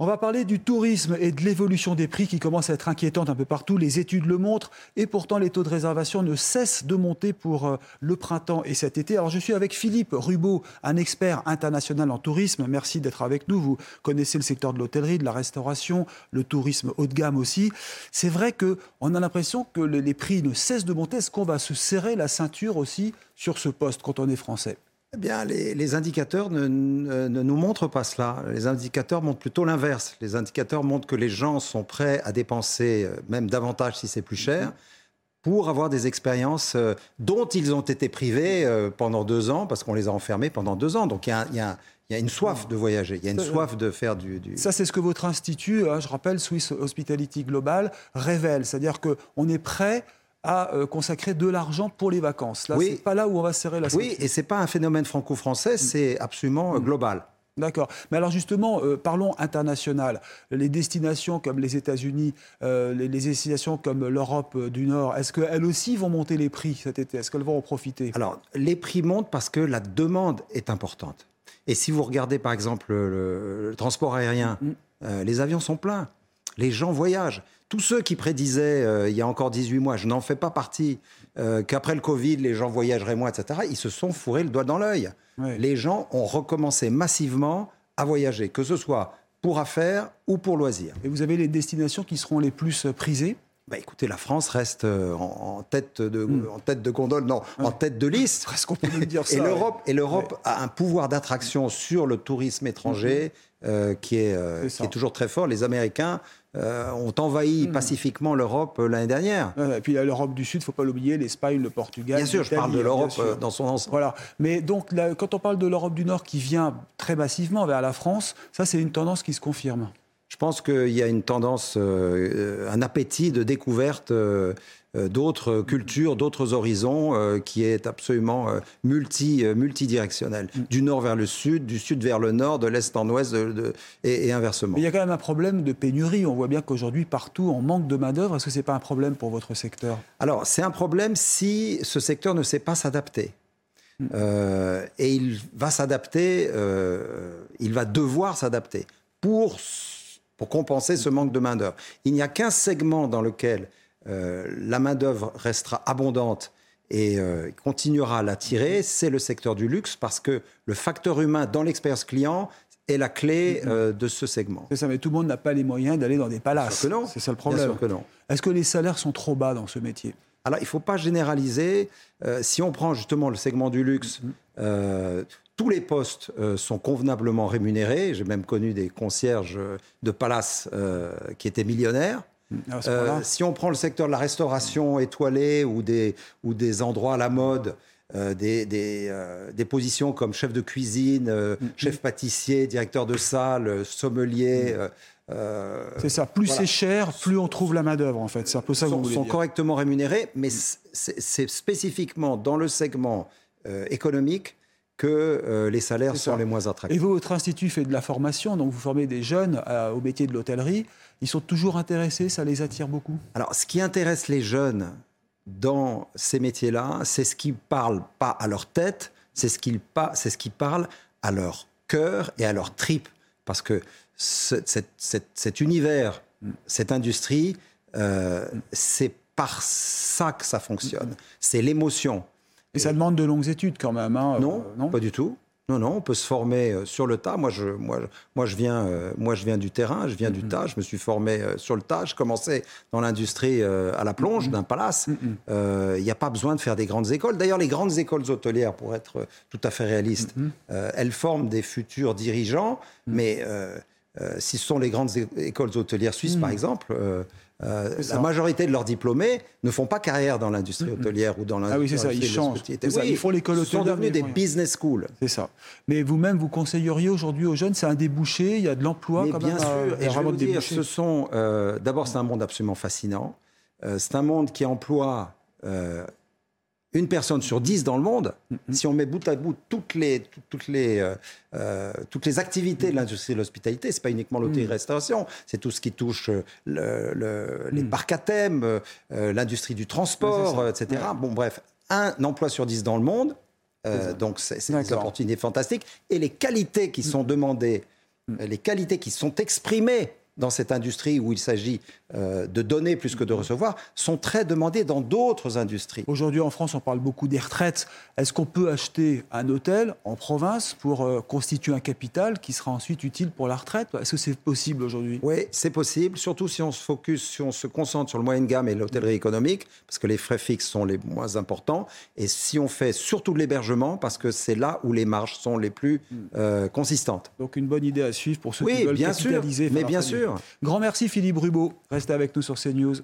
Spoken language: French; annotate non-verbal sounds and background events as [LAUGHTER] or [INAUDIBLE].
On va parler du tourisme et de l'évolution des prix qui commence à être inquiétante un peu partout. Les études le montrent et pourtant les taux de réservation ne cessent de monter pour euh, le printemps et cet été. Alors je suis avec Philippe Rubeau, un expert international en tourisme. Merci d'être avec nous. Vous connaissez le secteur de l'hôtellerie, de la restauration, le tourisme haut de gamme aussi. C'est vrai qu'on a l'impression que les prix ne cessent de monter. Est-ce qu'on va se serrer la ceinture aussi sur ce poste quand on est français? Eh bien, les, indicateurs ne, nous montrent pas cela. Les indicateurs montrent plutôt l'inverse. Les indicateurs montrent que les gens sont prêts à dépenser euh, même davantage si c'est plus cher pour avoir des expériences euh, dont ils ont été privés euh, pendant deux ans parce qu'on les a enfermés pendant deux ans. Donc il y a, une soif de voyager, il y a une soif de faire du... Ça, c'est ce que votre institut, hein, je rappelle, Swiss Hospitality Global, révèle. C'est-à-dire qu'on est prêt à euh, consacrer de l'argent pour les vacances. Là, c'est pas là où on va serrer la Oui, et c'est pas un phénomène franco-français, c'est absolument euh, mm. global. D'accord. Mais alors justement, euh, parlons international. Les destinations comme les États-Unis, les, destinations comme l'Europe du Nord, est-ce qu'elles aussi vont monter les prix cet été? Est-ce qu'elles vont en profiter? Alors, les prix montent parce que la demande est importante. Et si vous regardez par exemple le, transport aérien, mm. les avions sont pleins. Les gens voyagent tous ceux qui prédisaient euh, il y a encore 18 mois, je n'en fais pas partie, euh, qu'après le Covid, les gens voyageraient moins, etc., ils se sont fourrés le doigt dans l'œil. Les gens ont recommencé massivement à voyager, que ce soit pour affaires ou pour loisirs. Et vous avez les destinations qui seront les plus prisées? Bah écoutez, la France reste euh, en, tête de, hmm. en tête de gondole, non, en tête de liste. [LAUGHS] Presque on peut dire ça. Et l'Europe, et l'Europe a un pouvoir d'attraction sur le tourisme étranger hmm. qui, est, qui est toujours très fort. Les Américains euh, ont envahi hmm. pacifiquement l'Europe euh, l'année dernière. et puis l'Europe du Sud, il ne faut pas l'oublier, l'Espagne, le Portugal. Bien sûr, je parle de l'Europe euh, dans son ensemble. Voilà. Mais donc, quand on parle de l'Europe du Nord qui vient très massivement vers la France, ça, c'est une tendance qui se confirme. Je pense qu'il y a une tendance, un appétit de découverte euh, d'autres cultures, d'autres horizons, euh, qui est absolument euh, multi, multidirectionnel. Mm. Du nord vers le sud, du sud vers le nord, de l'est en ouest et, inversement. Mais il y a quand même un problème de pénurie. On voit bien qu'aujourd'hui, partout, on manque de main-d'œuvre. Est-ce que ce n'est pas un problème pour votre secteur? Alors, c'est un problème si ce secteur ne sait pas s'adapter. Mm. et il va s'adapter, il va devoir s'adapter pour, pour compenser ce manque de main-d'œuvre. Il n'y a qu'un segment dans lequel euh, la main-d'œuvre restera abondante et euh, continuera à l'attirer, c'est le secteur du luxe parce que le facteur humain dans l'expérience client est la clé euh, de ce segment. C'est ça, mais tout le monde n'a pas les moyens d'aller dans des palaces. C'est ça le problème. Bien sûr que non. Est-ce que les salaires sont trop bas dans ce métier? Alors, il ne faut pas généraliser. si on prend justement le segment du luxe, mm-hmm. Tous les postes sont convenablement rémunérés. J'ai même connu des concierges de palaces qui étaient millionnaires. Euh, si on prend le secteur de la restauration étoilée ou des, ou des endroits à la mode, euh, des, des, euh, des, positions comme chef de cuisine, mm-hmm. chef pâtissier, directeur de salle, sommelier. Mm. c'est ça. Plus c'est cher, plus on trouve la main-d'œuvre, en fait. C'est un peu ça que vous sont correctement rémunérés, mais c'est spécifiquement dans le segment économique que les salaires sont les moins attractifs. Et vous, votre institut fait de la formation, donc vous formez des jeunes au métier de l'hôtellerie. Ils sont toujours intéressés, ça les attire beaucoup? Alors, ce qui intéresse les jeunes dans ces métiers-là, c'est ce qui parle pas à leur tête, c'est ce qui, c'est ce qui parle à leur cœur et à leur tripe. Parce que cet, univers, cette industrie, euh, c'est par ça que ça fonctionne. C'est l'émotion. Et ça demande de longues études quand même. Hein, non, euh, non, pas du tout. Non, non, on peut se former euh, sur le tas. Moi, je, moi, moi, je, viens, euh, moi, je viens du terrain, je viens du tas. Je me suis formé euh, sur le tas. Je commençais dans l'industrie à la plonge d'un palace. Il n'y a pas besoin de faire des grandes écoles. D'ailleurs, les grandes écoles hôtelières, pour être tout à fait réaliste, elles forment des futurs dirigeants. Mais si ce sont les grandes écoles hôtelières suisses, par exemple, euh, la majorité de leurs diplômés ne font pas carrière dans l'industrie hôtelière ou dans l'industrie. Ah oui, c'est ça, ils changent. ils font l'école hôtelière. Ils sont devenus des business schools. C'est ça. Mais vous-même, vous conseilleriez aujourd'hui aux jeunes, c'est un débouché, il y a de l'emploi quand bien sûr, et je veux dire, ce sont. Euh, d'abord, c'est un monde absolument fascinant. Euh, c'est un monde qui emploie une personne sur dix dans le monde, mm-hmm. si on met bout à bout toutes les, toutes les, euh, euh, toutes les activités de l'industrie de l'hospitalité, c'est pas uniquement l'hôtellerie-restauration, mm. c'est tout ce qui touche le, les mm. parcs à thème, euh, l'industrie du transport, etc. Bon, bref, un emploi sur dix dans le monde, donc c'est une opportunité fantastique. Et les qualités qui sont demandées les qualités qui sont exprimées dans cette industrie où il s'agit euh, de donner plus que de recevoir sont très demandés dans d'autres industries. Aujourd'hui en France, on parle beaucoup des retraites. Est-ce qu'on peut acheter un hôtel en province pour euh, constituer un capital qui sera ensuite utile pour la retraite? Est-ce que c'est possible aujourd'hui? Oui, c'est possible, surtout si on se focus, si on se concentre sur le moyen gamme et l'hôtellerie économique, parce que les frais fixes sont les moins importants, et si on fait surtout de l'hébergement, parce que c'est là où les marges sont les plus hmm. euh, consistantes. Donc une bonne idée à suivre pour ceux qui veulent bien capitaliser. Sûr, mais bien sûr. Grand merci Philippe Rubeau. Restez avec nous sur CNews.